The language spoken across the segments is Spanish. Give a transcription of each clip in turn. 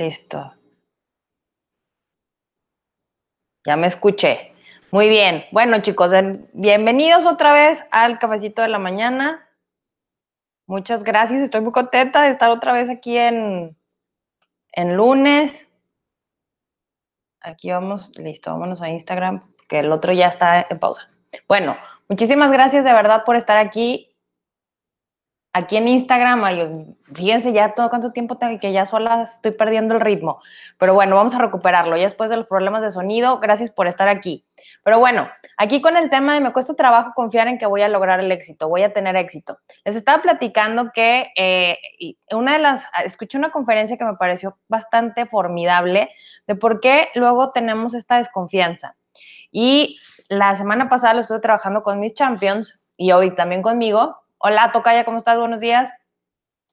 Listo. Ya me escuché. Muy bien. Bueno, chicos, bienvenidos otra vez al cafecito de la mañana. Muchas gracias. Estoy muy contenta de estar otra vez aquí en, en lunes. Aquí vamos, listo, vámonos a Instagram, que el otro ya está en pausa. Bueno, muchísimas gracias de verdad por estar aquí aquí en Instagram, fíjense ya todo cuánto tiempo tengo que ya sola estoy perdiendo el ritmo. Pero bueno, vamos a recuperarlo ya después de los problemas de sonido. Gracias por estar aquí. Pero bueno, aquí con el tema de me cuesta trabajo confiar en que voy a lograr el éxito, voy a tener éxito. Les estaba platicando que eh, una de las, escuché una conferencia que me pareció bastante formidable de por qué luego tenemos esta desconfianza. Y la semana pasada lo estuve trabajando con mis champions y hoy también conmigo Hola, Tocaya, ¿cómo estás? Buenos días.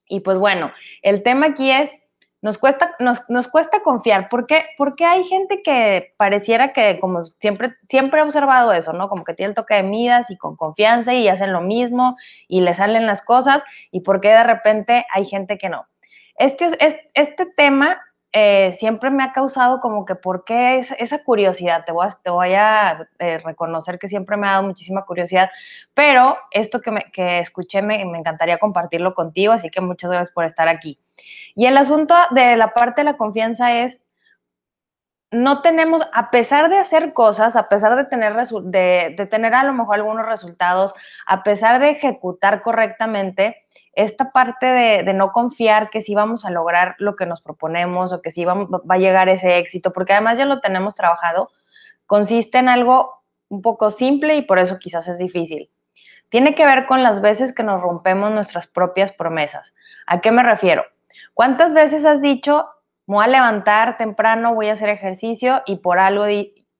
Y pues bueno, el tema aquí es, nos cuesta, nos, nos cuesta confiar. ¿Por qué? Porque hay gente que pareciera que, como siempre, siempre he observado eso, ¿no? Como que tiene el toque de midas y con confianza y hacen lo mismo y le salen las cosas. ¿Y por qué de repente hay gente que no? Este, este tema eh, siempre me ha causado como que, ¿por qué esa curiosidad? Te voy a, eh, reconocer que siempre me ha dado muchísima curiosidad, pero esto que, escuché me, encantaría compartirlo contigo, así que muchas gracias por estar aquí. Y el asunto de la parte de la confianza es, no tenemos, a pesar de hacer cosas, a pesar de tener, de, de tener a lo mejor algunos resultados, a pesar de ejecutar correctamente, esta parte de, no confiar que sí vamos a lograr lo que nos proponemos o que sí va a llegar ese éxito, porque además ya lo tenemos trabajado, consiste en algo un poco simple y por eso quizás es difícil. Tiene que ver con las veces que nos rompemos nuestras propias promesas. ¿A qué me refiero? ¿Cuántas veces has dicho, voy a levantar temprano, voy a hacer ejercicio y por algo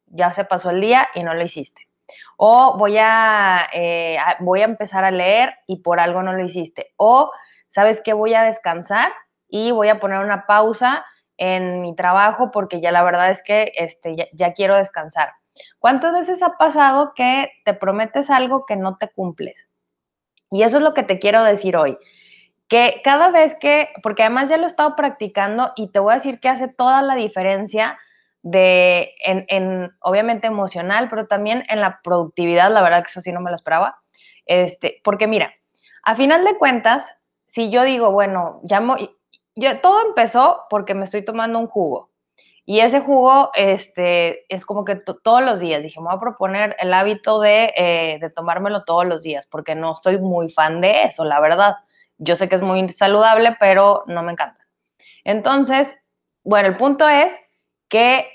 ya se pasó el día y no lo hiciste? O voy eh, a, voy a empezar a leer y por algo no lo hiciste. O, ¿sabes qué? Voy a descansar y voy a poner una pausa en mi trabajo porque ya la verdad es que este, ya, ya quiero descansar. ¿Cuántas veces ha pasado que te prometes algo que no te cumples? Y eso es lo que te quiero decir hoy. Que cada vez que, porque además ya lo he estado practicando y te voy a decir que hace toda la diferencia de, en, obviamente emocional, pero también en la productividad, la verdad que eso sí no me lo esperaba, este, porque mira, a final de cuentas, si yo digo, bueno, llamo, yo, todo empezó porque me estoy tomando un jugo, y ese jugo este, es como que todos los días, dije, me voy a proponer el hábito de, eh, de tomármelo todos los días, porque no soy muy fan de eso, la verdad. Yo sé que es muy saludable, pero no me encanta. Entonces, bueno, el punto es que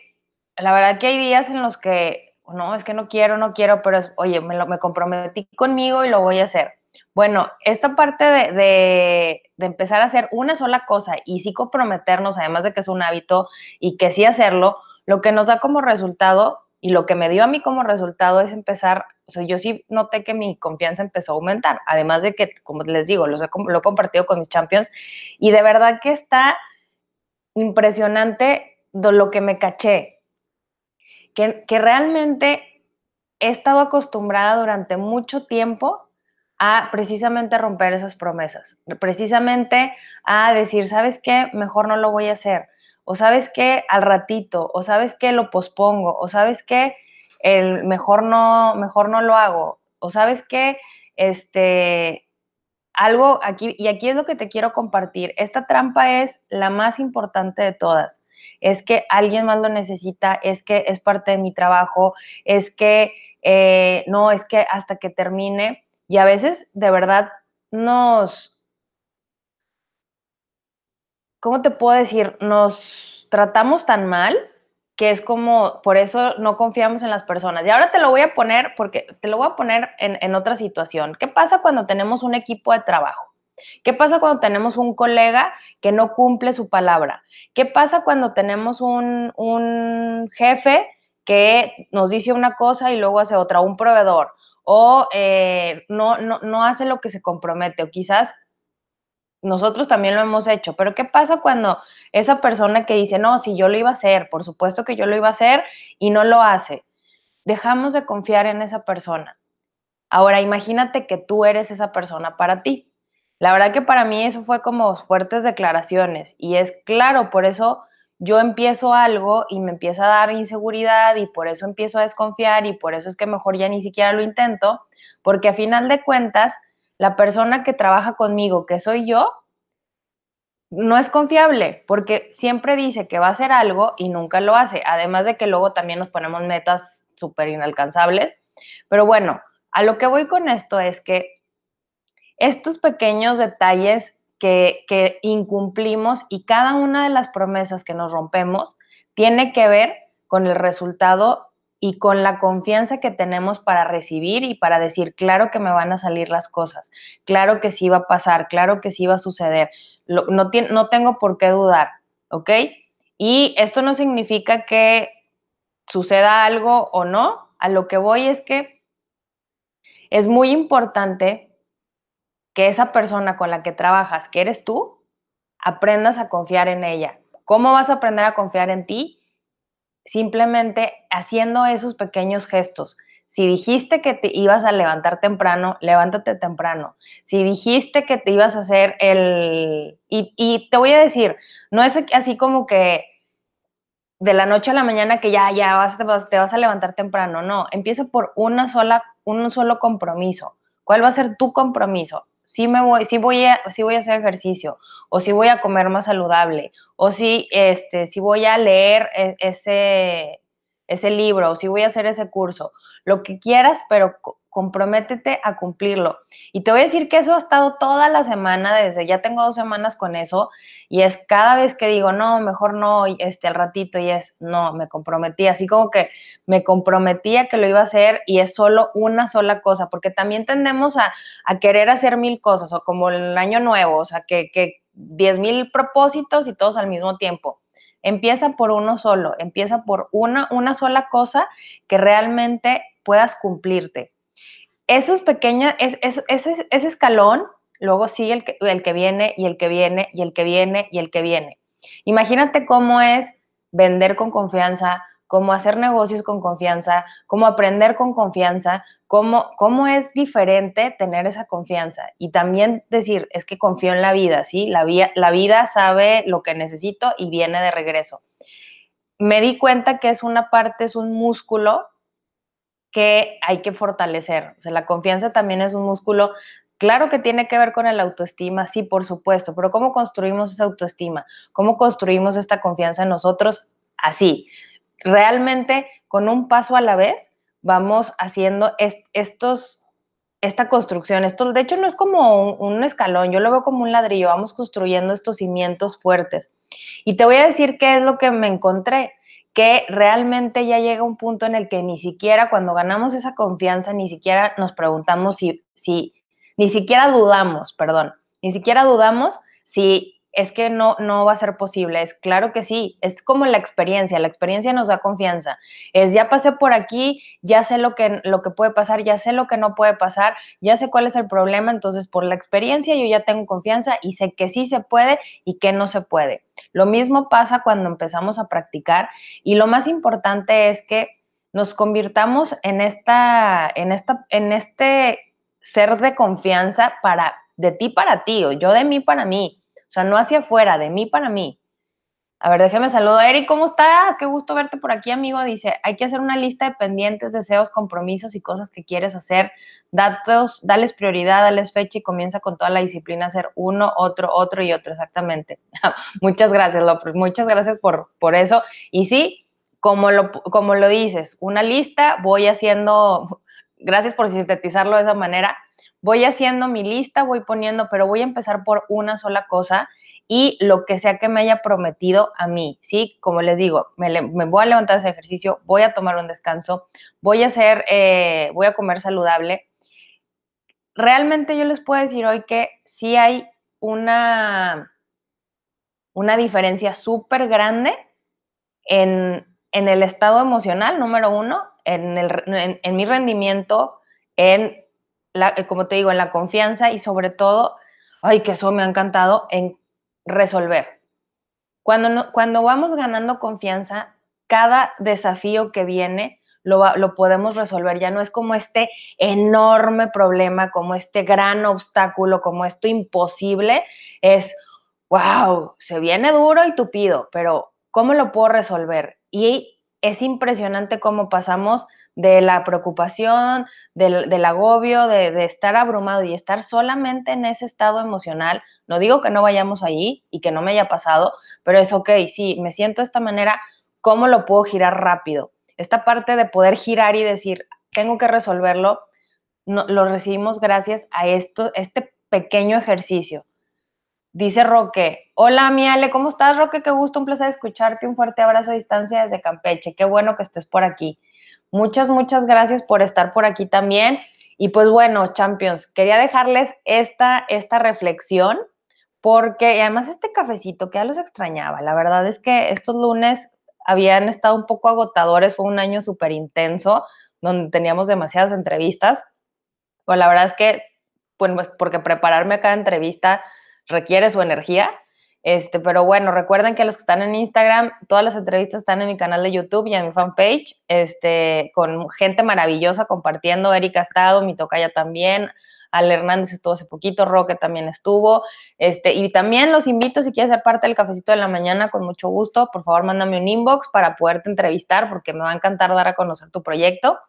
la verdad que hay días en los que, no, es que no quiero, no quiero, pero es, oye, me, lo, me comprometí conmigo y lo voy a hacer. Bueno, esta parte de, de, de, empezar a hacer una sola cosa y sí comprometernos, además de que es un hábito y que sí hacerlo, lo que nos da como resultado y lo que me dio a mí como resultado es empezar, o sea, yo sí noté que mi confianza empezó a aumentar, además de que, como les digo, lo he compartido con mis champions y de verdad que está impresionante lo que me caché, que, realmente he estado acostumbrada durante mucho tiempo a precisamente romper esas promesas, precisamente a decir, ¿sabes qué? Mejor no lo voy a hacer, o sabes qué? Al ratito, o sabes qué? Lo pospongo, o sabes qué? El mejor no, mejor no lo hago, o sabes qué? Este, algo aquí, y aquí es lo que te quiero compartir, esta trampa es la más importante de todas es que alguien más lo necesita, es que es parte de mi trabajo, es que eh, no, es que hasta que termine. Y a veces de verdad nos, ¿cómo te puedo decir? Nos tratamos tan mal que es como, por eso no confiamos en las personas. Y ahora te lo voy a poner, porque te lo voy a poner en, en otra situación. ¿Qué pasa cuando tenemos un equipo de trabajo? ¿Qué pasa cuando tenemos un colega que no cumple su palabra? ¿Qué pasa cuando tenemos un, jefe que nos dice una cosa y luego hace otra, un proveedor? O eh, no, no, no hace lo que se compromete, o quizás nosotros también lo hemos hecho, pero ¿qué pasa cuando esa persona que dice, no, si yo lo iba a hacer, por supuesto que yo lo iba a hacer y no lo hace? Dejamos de confiar en esa persona. Ahora, imagínate que tú eres esa persona para ti. La verdad que para mí eso fue como fuertes declaraciones y es claro, por eso yo empiezo algo y me empieza a dar inseguridad y por eso empiezo a desconfiar y por eso es que mejor ya ni siquiera lo intento, porque a final de cuentas, la persona que trabaja conmigo, que soy yo, no es confiable porque siempre dice que va a hacer algo y nunca lo hace. Además de que luego también nos ponemos metas súper inalcanzables. Pero bueno, a lo que voy con esto es que estos pequeños detalles que, que incumplimos y cada una de las promesas que nos rompemos tiene que ver con el resultado y con la confianza que tenemos para recibir y para decir, claro que me van a salir las cosas, claro que sí va a pasar, claro que sí va a suceder, no, no tengo por qué dudar, ¿ok? Y esto no significa que suceda algo o no, a lo que voy es que es muy importante que esa persona con la que trabajas, que eres tú, aprendas a confiar en ella. ¿Cómo vas a aprender a confiar en ti? Simplemente haciendo esos pequeños gestos. Si dijiste que te ibas a levantar temprano, levántate temprano. Si dijiste que te ibas a hacer el... Y, te voy a decir, no es así como que de la noche a la mañana que ya, ya vas, te, vas, te vas a levantar temprano. No, empieza por una sola, un solo compromiso. ¿Cuál va a ser tu compromiso? Si me voy, voy a, voy a hacer ejercicio, o si voy a comer más saludable, o si, este, si voy a leer e, ese, ese libro, o si voy a hacer ese curso, lo que quieras, pero comprométete a cumplirlo. Y te voy a decir que eso ha estado toda la semana, desde ya tengo dos semanas con eso, y es cada vez que digo, no, mejor no, este, al ratito, y es, no, me comprometí, así como que me comprometía que lo iba a hacer y es solo una sola cosa, porque también tendemos a, querer hacer mil cosas, o como el año nuevo, o sea, que, que 10 mil propósitos y todos al mismo tiempo. Empieza por uno solo, empieza por una, una sola cosa que realmente puedas cumplirte esos pequeños, es, ese, escalón, luego sigue el que, viene y el que viene y el que viene y el que viene. Imagínate cómo es vender con confianza, cómo hacer negocios con confianza, cómo aprender con confianza, cómo, cómo es diferente tener esa confianza. Y también decir, es que confío en la vida, ¿sí? La, la vida sabe lo que necesito y viene de regreso. Me di cuenta que es una parte, es un músculo que hay que fortalecer. O sea, la confianza también es un músculo. Claro que tiene que ver con el autoestima, sí, por supuesto, pero ¿cómo construimos esa autoestima? ¿Cómo construimos esta confianza en nosotros? Así, realmente con un paso a la vez vamos haciendo estos, esta construcción. Esto, de hecho, no es como un, un escalón, yo lo veo como un ladrillo, vamos construyendo estos cimientos fuertes. Y te voy a decir qué es lo que me encontré que realmente ya llega un punto en el que ni siquiera cuando ganamos esa confianza, ni siquiera nos preguntamos si, si ni siquiera dudamos, perdón, ni siquiera dudamos si es que no, no va a ser posible. Es claro que sí, es como la experiencia, la experiencia nos da confianza. Es ya pasé por aquí, ya sé lo que, lo que puede pasar, ya sé lo que no puede pasar, ya sé cuál es el problema, entonces por la experiencia yo ya tengo confianza y sé que sí se puede y que no se puede. Lo mismo pasa cuando empezamos a practicar y lo más importante es que nos convirtamos en esta, en esta, en este ser de confianza para de ti para ti o yo de mí para mí sea, no hacia afuera, de mí para mí. A ver, déjeme saludo. Eric, ¿cómo estás? Qué gusto verte por aquí, amigo. Dice, hay que hacer una lista de pendientes, deseos, compromisos y cosas que quieres hacer. Datos, dales prioridad, dales fecha y comienza con toda la disciplina a hacer uno, otro, otro y otro, exactamente. Muchas gracias, López. Muchas gracias por, por eso. Y sí, como lo, como lo dices, una lista, voy haciendo, gracias por sintetizarlo de esa manera, voy haciendo mi lista, voy poniendo, pero voy a empezar por una sola cosa y lo que sea que me haya prometido a mí, ¿sí? Como les digo, me, voy a levantar ese ejercicio, voy a tomar un descanso, voy a hacer, eh, voy a comer saludable. Realmente yo les puedo decir hoy que sí hay una, una diferencia súper grande en, el estado emocional, número uno, en, el, en mi rendimiento, en eh, como te digo, en la confianza y sobre todo, ay, que eso me ha encantado, en resolver. Cuando, cuando vamos ganando confianza, cada desafío que viene lo, lo, podemos resolver. Ya no es como este enorme problema, como este gran obstáculo, como esto imposible. Es, wow, se viene duro y tupido, pero ¿cómo lo puedo resolver? Y es impresionante cómo pasamos de la preocupación, del, agobio, de, estar abrumado y estar solamente en ese estado emocional. No digo que no vayamos allí y que no me haya pasado, pero es ok, sí, me siento de esta manera, ¿cómo lo puedo girar rápido? Esta parte de poder girar y decir, tengo que resolverlo, lo recibimos gracias a esto, este pequeño ejercicio. Dice Roque, hola Miale, ¿cómo estás Roque? Qué gusto, un placer escucharte, un fuerte abrazo a distancia desde Campeche, qué bueno que estés por aquí. Muchas, muchas gracias por estar por aquí también. Y pues bueno, Champions, quería dejarles esta, esta reflexión porque además este cafecito que ya los extrañaba. La verdad es que estos lunes habían estado un poco agotadores, fue un año súper intenso donde teníamos demasiadas entrevistas. Pues la verdad es que, bueno, pues porque prepararme cada entrevista requiere su energía este, pero bueno, recuerden que los que están en Instagram, todas las entrevistas están en mi canal de YouTube y en mi fanpage, este, con gente maravillosa compartiendo, Erika ha estado, mi tocaya también, Al Hernández estuvo hace poquito, Roque también estuvo, este, y también los invito si quieres ser parte del cafecito de la mañana, con mucho gusto, por favor mándame un inbox para poderte entrevistar, porque me va a encantar dar a conocer tu proyecto.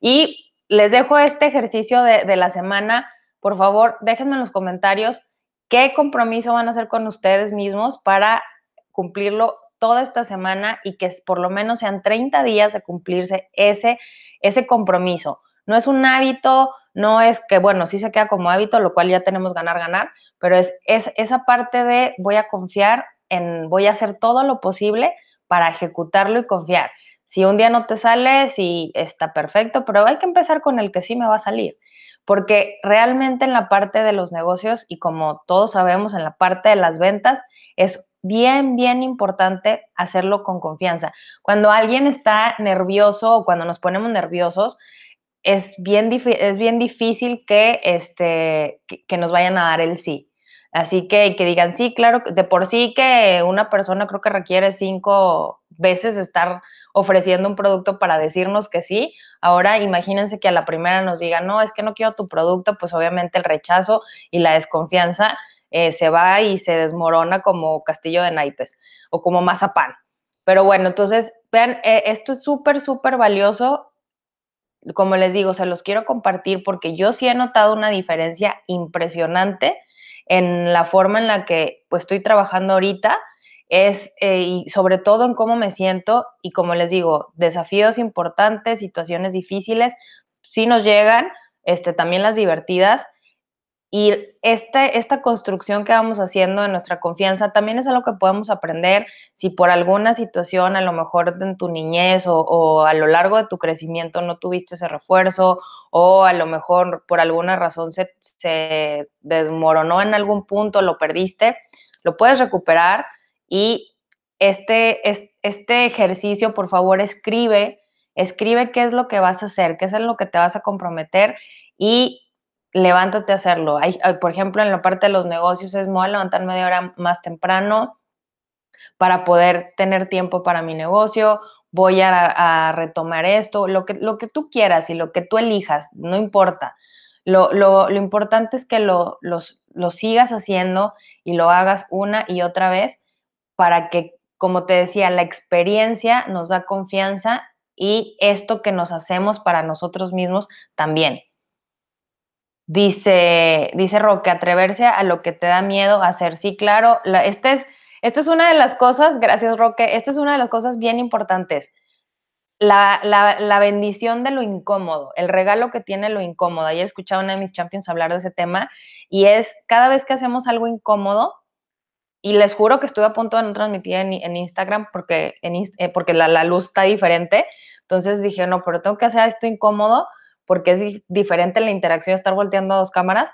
Y les dejo este ejercicio de, de la semana, por favor, déjenme en los comentarios ¿Qué compromiso van a hacer con ustedes mismos para cumplirlo toda esta semana y que por lo menos sean 30 días de cumplirse ese, ese compromiso? No es un hábito, no es que, bueno, sí se queda como hábito, lo cual ya tenemos ganar, ganar, pero es, es esa parte de voy a confiar en, voy a hacer todo lo posible para ejecutarlo y confiar. Si un día no te sale, sí está perfecto, pero hay que empezar con el que sí me va a salir porque realmente en la parte de los negocios y como todos sabemos en la parte de las ventas es bien, bien importante hacerlo con confianza. Cuando alguien está nervioso o cuando nos ponemos nerviosos, es bien, es bien difícil que, este, que, nos vayan a dar el sí. Así que que digan, sí, claro, de por sí que una persona creo que requiere cinco veces estar ofreciendo un producto para decirnos que sí. Ahora imagínense que a la primera nos digan, no, es que no quiero tu producto, pues obviamente el rechazo y la desconfianza eh, se va y se desmorona como castillo de naipes o como mazapán. Pero bueno, entonces, vean, eh, esto es súper, súper valioso. Como les digo, se los quiero compartir porque yo sí he notado una diferencia impresionante en la forma en la que pues estoy trabajando ahorita es, eh, y sobre todo en cómo me siento y como les digo, desafíos importantes, situaciones difíciles, sí nos llegan, este, también las divertidas. Y este, esta construcción que vamos haciendo en nuestra confianza también es algo que podemos aprender. Si por alguna situación, a lo mejor en tu niñez o, a lo largo de tu crecimiento no tuviste ese refuerzo o a lo mejor por alguna razón se, se desmoronó en algún punto, lo perdiste, lo puedes recuperar y este, este ejercicio, por favor, escribe, escribe qué es lo que vas a hacer, qué es en lo que te vas a comprometer y levántate a hacerlo. Hay, por ejemplo, en la parte de los negocios es, me voy a levantar media hora más temprano para poder tener tiempo para mi negocio, voy a, retomar esto, lo que, lo que tú quieras y lo que tú elijas, no importa. Lo, lo, lo importante es que lo, lo sigas haciendo y lo hagas una y otra vez para que, como te decía, la experiencia nos da confianza y esto que nos hacemos para nosotros mismos también. Dice, dice Roque, atreverse a lo que te da miedo hacer. Sí, claro, este es, esto es una de las cosas, gracias Roque, esto es una de las cosas bien importantes. La, la, bendición de lo incómodo, el regalo que tiene lo incómodo. Ayer escuchaba a una de mis champions hablar de ese tema y es cada vez que hacemos algo incómodo, y les juro que estuve a punto de no transmitir en, Instagram porque, en, eh, porque la, luz está diferente. Entonces dije, no, pero tengo que hacer esto incómodo porque es diferente la interacción estar volteando a dos cámaras.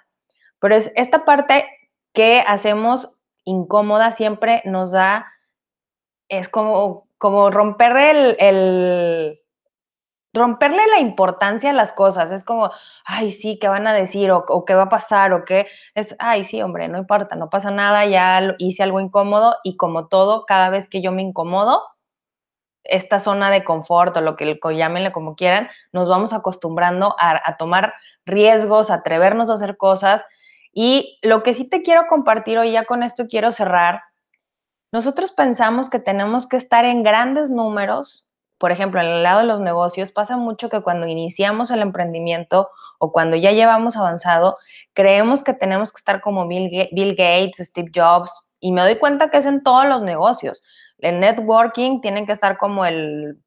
Pero es esta parte que hacemos incómoda siempre nos da, es como, como romper el, romperle la importancia a las cosas. Es como, ay, sí, ¿qué van a decir? O, qué va a pasar, o qué es, ay, sí, hombre, no importa, no pasa nada, ya hice algo incómodo y como todo, cada vez que yo me incomodo, esta zona de confort o lo que llámenle como quieran, nos vamos acostumbrando a, tomar riesgos, a atrevernos a hacer cosas. Y lo que sí te quiero compartir hoy, ya con esto quiero cerrar, nosotros pensamos que tenemos que estar en grandes números. Por ejemplo, en el lado de los negocios pasa mucho que cuando iniciamos el emprendimiento o cuando ya llevamos avanzado, creemos que tenemos que estar como Bill Gates, Steve Jobs, y me doy cuenta que es en todos los negocios. El networking tienen que estar como el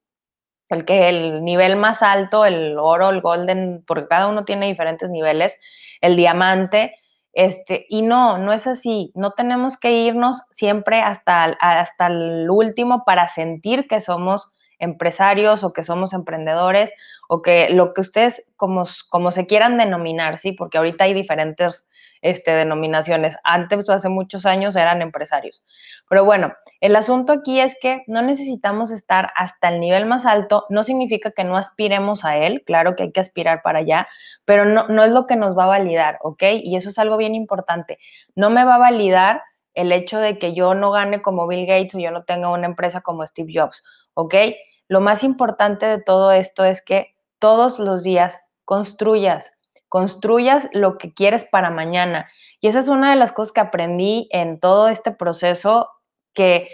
el que el nivel más alto, el oro, el golden, porque cada uno tiene diferentes niveles, el diamante, este, y no, no es así. No tenemos que irnos siempre hasta, hasta el último para sentir que somos empresarios o que somos emprendedores o que lo que ustedes como, como se quieran denominar, ¿sí? Porque ahorita hay diferentes este, denominaciones. Antes o hace muchos años eran empresarios. Pero bueno, el asunto aquí es que no necesitamos estar hasta el nivel más alto. No significa que no aspiremos a él. Claro que hay que aspirar para allá, pero no, no es lo que nos va a validar, ¿ok? Y eso es algo bien importante. No me va a validar el hecho de que yo no gane como Bill Gates o yo no tenga una empresa como Steve Jobs, ¿ok? Lo más importante de todo esto es que todos los días construyas, construyas lo que quieres para mañana. Y esa es una de las cosas que aprendí en todo este proceso, que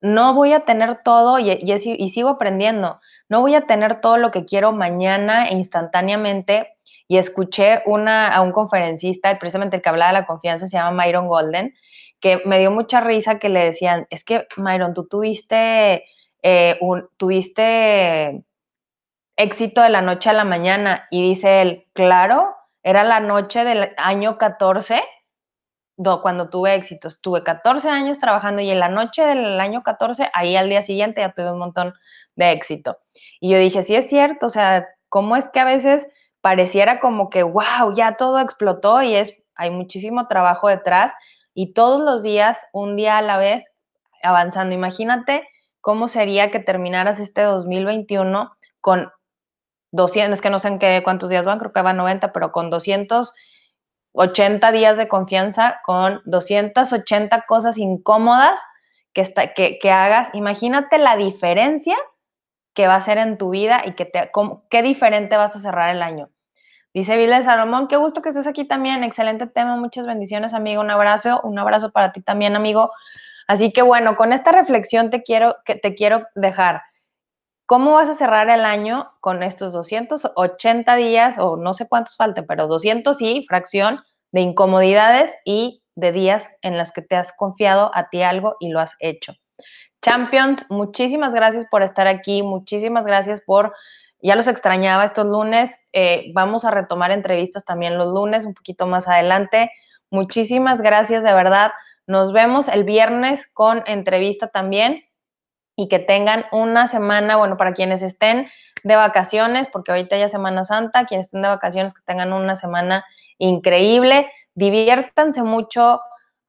no voy a tener todo y, y, sigo aprendiendo, no voy a tener todo lo que quiero mañana e instantáneamente. Y escuché a un conferencista, precisamente el que hablaba de la confianza, se llama Myron Golden, que me dio mucha risa que le decían, es que Myron, tú tuviste eh, tuviste éxito de la noche a la mañana. Y dice él, claro, era la noche del año 14 cuando tuve éxitos. Tuve 14 años trabajando y en la noche del año 14, ahí al día siguiente ya tuve un montón de éxito. Y yo dije, sí es cierto, o sea, ¿cómo es que a veces pareciera como que, wow, ya todo explotó y es, hay muchísimo trabajo detrás y todos los días, un día a la vez, avanzando. Imagínate ¿cómo sería que terminaras este 2021 con 200, es que no sé en qué, cuántos días van, creo que van 90, pero con 280 días de confianza, con 280 cosas incómodas que, está, que, que hagas. Imagínate la diferencia que va a ser en tu vida y que te, qué diferente vas a cerrar el año. Dice Vila Salomón, qué gusto que estés aquí también. Excelente tema, muchas bendiciones, amigo. Un abrazo, un abrazo para ti también, amigo. Así que bueno, con esta reflexión te quiero, que te quiero dejar. ¿Cómo vas a cerrar el año con estos 280 días, o no sé cuántos falten, pero 200 y fracción de incomodidades y de días en los que te has confiado a ti algo y lo has hecho? Champions, muchísimas gracias por estar aquí, muchísimas gracias por, ya los extrañaba estos lunes, eh, vamos a retomar entrevistas también los lunes, un poquito más adelante. Muchísimas gracias de verdad. Nos vemos el viernes con entrevista también. Y que tengan una semana, bueno, para quienes estén de vacaciones, porque ahorita ya Semana Santa, quienes estén de vacaciones, que tengan una semana increíble, diviértanse mucho,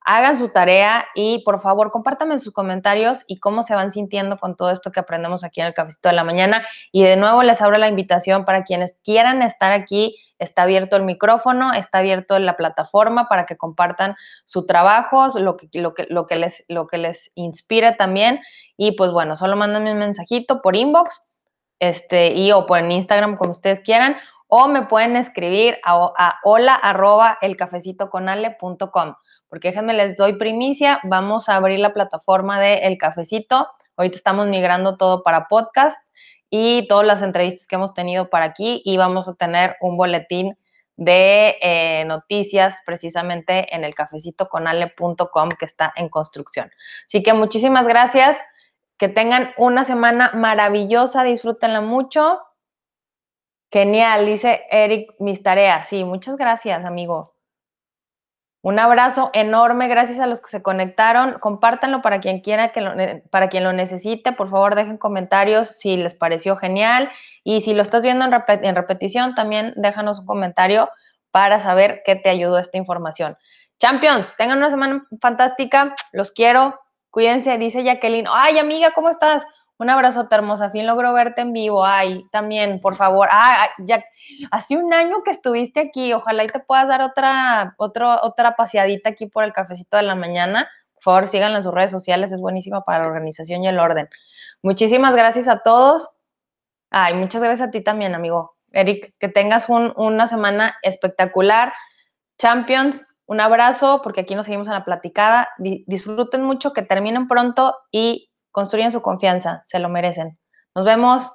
hagan su tarea y por favor compártanme sus comentarios y cómo se van sintiendo con todo esto que aprendemos aquí en el cafecito de la mañana. Y de nuevo les abro la invitación para quienes quieran estar aquí. Está abierto el micrófono, está abierto la plataforma para que compartan su trabajo, lo que, lo que, lo que, les, lo que les inspire también. Y pues bueno, solo mándenme un mensajito por inbox este, y o por Instagram como ustedes quieran o me pueden escribir a, a hola arroba elcafecitoconale.com porque déjenme les doy primicia, vamos a abrir la plataforma de El Cafecito, ahorita estamos migrando todo para podcast y todas las entrevistas que hemos tenido para aquí y vamos a tener un boletín de eh, noticias precisamente en el cafecitoconale.com que está en construcción. Así que muchísimas gracias, que tengan una semana maravillosa, disfrútenla mucho. Genial, dice Eric, mis tareas. Sí, muchas gracias, amigo. Un abrazo enorme, gracias a los que se conectaron. Compártanlo para quien quiera que lo, para quien lo necesite. Por favor, dejen comentarios si les pareció genial. Y si lo estás viendo en, en repetición, también déjanos un comentario para saber qué te ayudó esta información. Champions, tengan una semana fantástica. Los quiero. Cuídense, dice Jacqueline. Ay, amiga, ¿cómo estás? Un abrazo, hermosa. Fin logro verte en vivo. Ay, también, por favor. Ah, ya, hace un año que estuviste aquí. Ojalá y te puedas dar otra, otra, otra paseadita aquí por el cafecito de la mañana. Por favor, síganla en sus redes sociales. Es buenísima para la organización y el orden. Muchísimas gracias a todos. Ay, muchas gracias a ti también, amigo. Eric, que tengas una semana espectacular. Champions, Un abrazo, porque aquí nos seguimos en la platicada. disfruten mucho, que terminen pronto y construyan su confianza. Se lo merecen. Nos vemos.